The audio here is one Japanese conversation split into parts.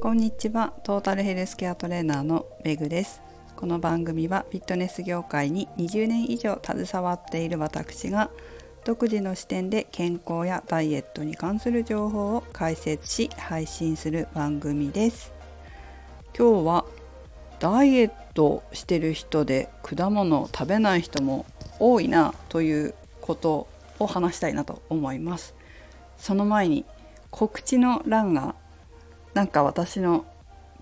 こんにちは。トータルヘルスケアトレーナーのメグです。この番組はフィットネス業界に20年以上携わっている私が独自の視点で健康やダイエットに関する情報を解説し配信する番組です。今日はダイエットしてる人で果物を食べない人も多いなということを話したいなと思います。その前に告知の欄がなんか私の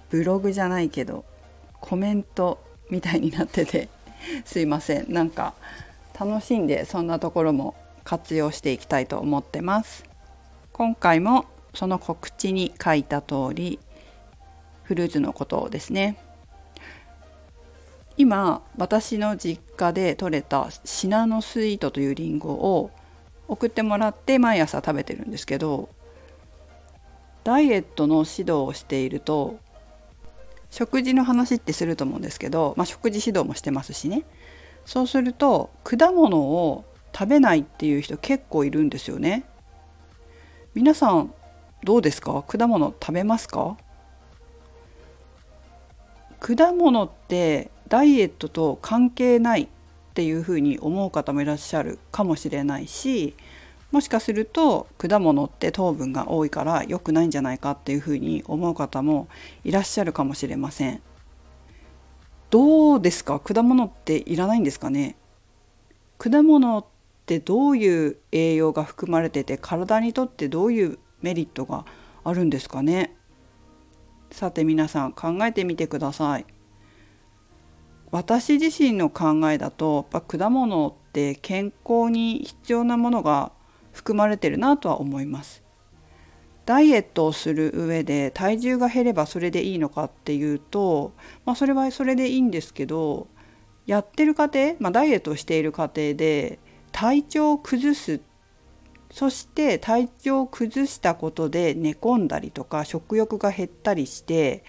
ブログじゃないけどコメントみたいになってて すいません。なんか楽しんでそんなところも活用していきたいと思ってます。今回もその告知に書いた通りフルーツのことですね。今私の実家で採れたシナノスイートというりんごを送ってもらって毎朝食べてるんですけどダイエットの指導をしていると食事の話ってすると思うんですけど、まあ、食事指導もしてますしね。そうすると果物を食べないっていう人結構いるんですよね。皆さんどうですか？果物食べますか？果物ってダイエットと関係ないっていうふうに思う方もいらっしゃるかもしれないしもしかすると果物って糖分が多いから良くないんじゃないかっていうふうに思う方もいらっしゃるかもしれません。どうですか？果物っていらないんですかね？果物ってどういう栄養が含まれてて体にとってどういうメリットがあるんですかね？さて皆さん考えてみてください。私自身の考えだとやっぱ果物って健康に必要なものが含まれてるなとは思います。ダイエットをする上で体重が減ればそれでいいのかっていうと、まあ、それはそれでいいんですけどやってる過程、まあ、ダイエットをしている過程で体調を崩すそして体調を崩したことで寝込んだりとか食欲が減ったりして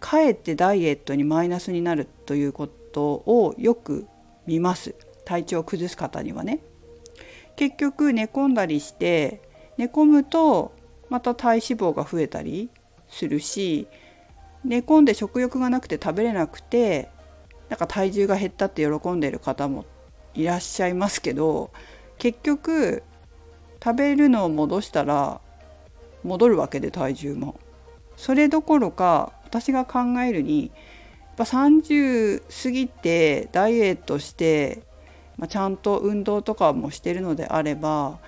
かえってダイエットにマイナスになるということをよく見ます体調を崩す方にはね。結局寝込んだりして寝込むとまた体脂肪が増えたりするし寝込んで食欲がなくて食べれなくてなんか体重が減ったって喜んでる方もいらっしゃいますけど結局食べるのを戻したら戻るわけで体重も。それどころか私が考えるにやっぱ30過ぎてダイエットしてまあ、ちゃんと運動とかもしてるのであれば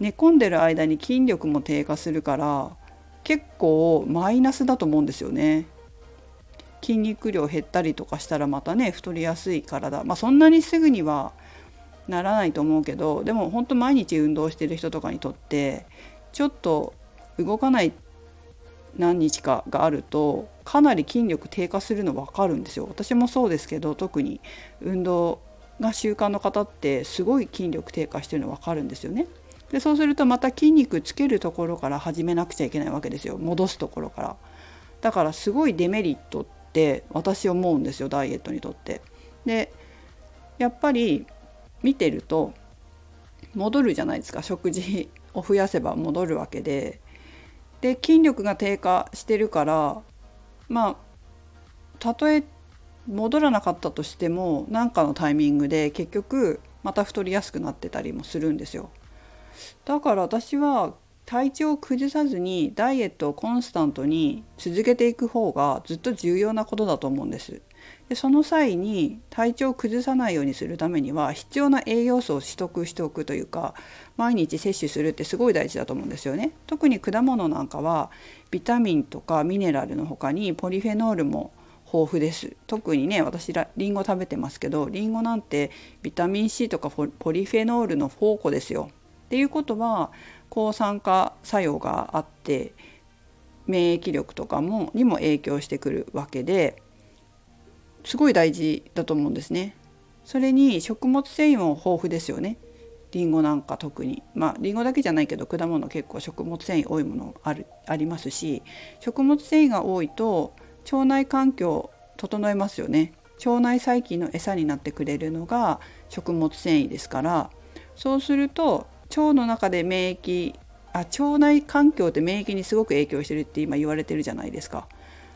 寝込んでる間に筋力も低下するから結構マイナスだと思うんですよね。筋肉量減ったりとかしたらまたね太りやすい体まあそんなにすぐにはならないと思うけどでも本当毎日運動してる人とかにとってちょっと動かない何日かがあるとかなり筋力低下するの分かるんですよ私もそうですけど特に運動が習慣の方ってすごい筋力低下してるの分かるんですよね。でそうするとまた筋肉つけるところから始めなくちゃいけないわけですよ戻すところから。だからすごいデメリットって私思うんですよダイエットにとって。でやっぱり見てると戻るじゃないですか食事を増やせば戻るわけでで筋力が低下してるからまあたとえ戻らなかったとしても何かのタイミングで結局また太りやすくなってたりもするんですよ。だから私は体調を崩さずにダイエットをコンスタントに続けていく方がずっと重要なことだと思うんです。でその際に体調を崩さないようにするためには必要な栄養素を取得しておくというか毎日摂取するってすごい大事だと思うんですよね。特に果物なんかはビタミンとかミネラルの他にポリフェノールも豊富です特にね私らりんご食べてますけどりんごなんてビタミン C とかポリフェノールの宝庫ですよ。っていうことは抗酸化作用があって免疫力とかもにも影響してくるわけですごい大事だと思うんですね。それに食物繊維も豊富ですよね。りんごなんか特にまありんごだけじゃないけど果物結構食物繊維多いものあるありますし食物繊維が多いと腸内環境整えますよね。腸内細菌の餌になってくれるのが食物繊維ですから。そうすると腸の中で免疫あ腸内環境って免疫にすごく影響してるって今言われてるじゃないですか。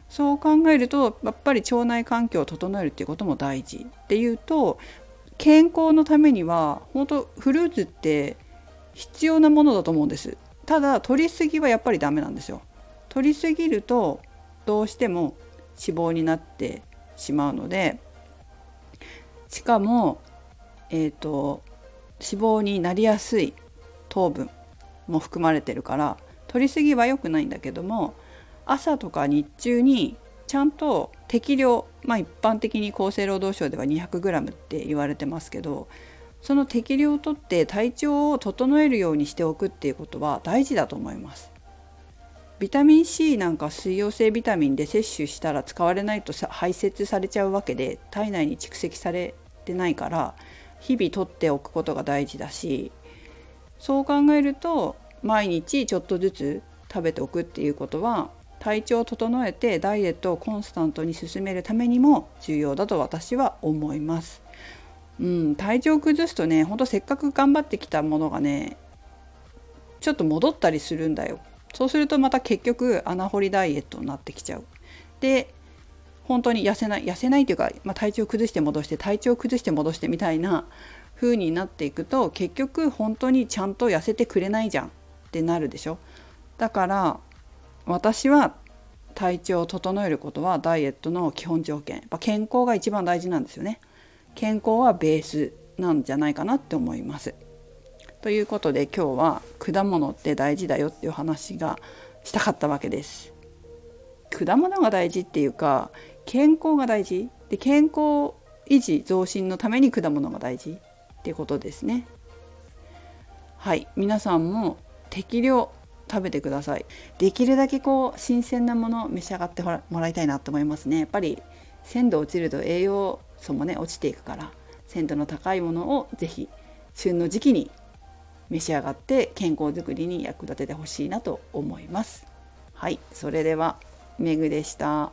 そう考えるとやっぱり腸内環境を整えるっていうことも大事っていうと健康のためには本当フルーツって必要なものだと思うんです。ただ取りすぎはやっぱりダメなんですよ。取りすぎるとどうしても脂肪になってしまうのでしかもえっ、ー、と脂肪になりやすい糖分も含まれてるから取りすぎは良くないんだけども朝とか日中にちゃんと適量まあ一般的に厚生労働省では 200g って言われてますけどその適量をとって体調を整えるようにしておくっていうことは大事だと思います。ビタミン C なんか水溶性ビタミンで摂取したら使われないと排泄されちゃうわけで体内に蓄積されてないから日々取っておくことが大事だしそう考えると毎日ちょっとずつ食べておくっていうことは体調を整えてダイエットをコンスタントに進めるためにも重要だと私は思います。うん、体調を崩すとねほんとせっかく頑張ってきたものがねちょっと戻ったりするんだよ。そうするとまた結局穴掘りダイエットになってきちゃう。で本当に痩せない痩せないというか、まあ、体調を崩して戻して体調を崩して戻してみたいな風になっていくと結局本当にちゃんと痩せてくれないじゃんってなるでしょ。だから私は体調を整えることはダイエットの基本条件やっぱ健康が一番大事なんですよね健康はベースなんじゃないかなって思いますということで今日は果物って大事だよっていう話がしたかったわけです。果物が大事っていうか健康が大事。で健康維持増進のために果物が大事っていうことですね。はい。皆さんも適量食べてください。できるだけこう新鮮なものを召し上がってもらいたいなと思いますね。やっぱり鮮度落ちると栄養素もね落ちていくから鮮度の高いものを是非旬の時期に召し上がって健康づくりに役立ててほしいなと思います。はいそれではめぐでした。